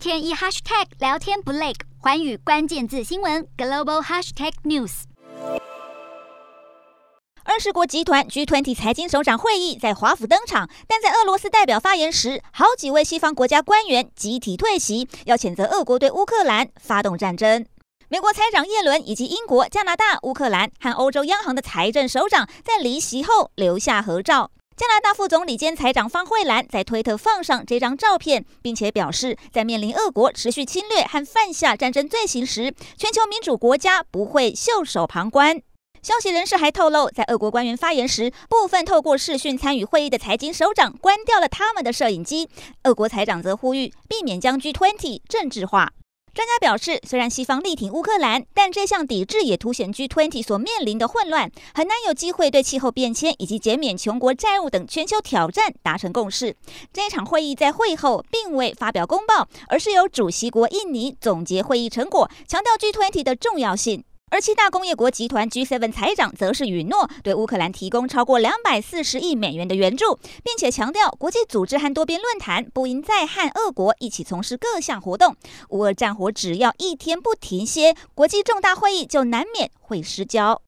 天一 hashtag 聊天不累，寰宇关键字新闻 global hashtag news。二十国集团 G20 财经首长会议在华府登场，但在俄罗斯代表发言时，好几位西方国家官员集体退席，要谴责俄国对乌克兰发动战争。美国财长耶伦以及英国、加拿大、乌克兰和欧洲央行的财政首长在离席后留下合照。加拿大副总理兼财长方慧兰在推特放上这张照片，并且表示，在面临俄国持续侵略和犯下战争罪行时，全球民主国家不会袖手旁观。消息人士还透露，在俄国官员发言时，部分透过视讯参与会议的财经首长关掉了他们的摄影机。俄国财长则呼吁避免将 G20 政治化。专家表示，虽然西方力挺乌克兰，但这项抵制也凸显 G20 所面临的混乱，很难有机会对气候变迁以及减免穷国债务等全球挑战达成共识。这一场会议在会后并未发表公报，而是由主席国印尼总结会议成果，强调 G20 的重要性。而七大工业国集团 G7 财长则是允诺对乌克兰提供超过两百四十亿美元的援助，并且强调国际组织和多边论坛不应再和俄国一起从事各项活动。乌俄战火只要一天不停歇，国际重大会议就难免会失焦。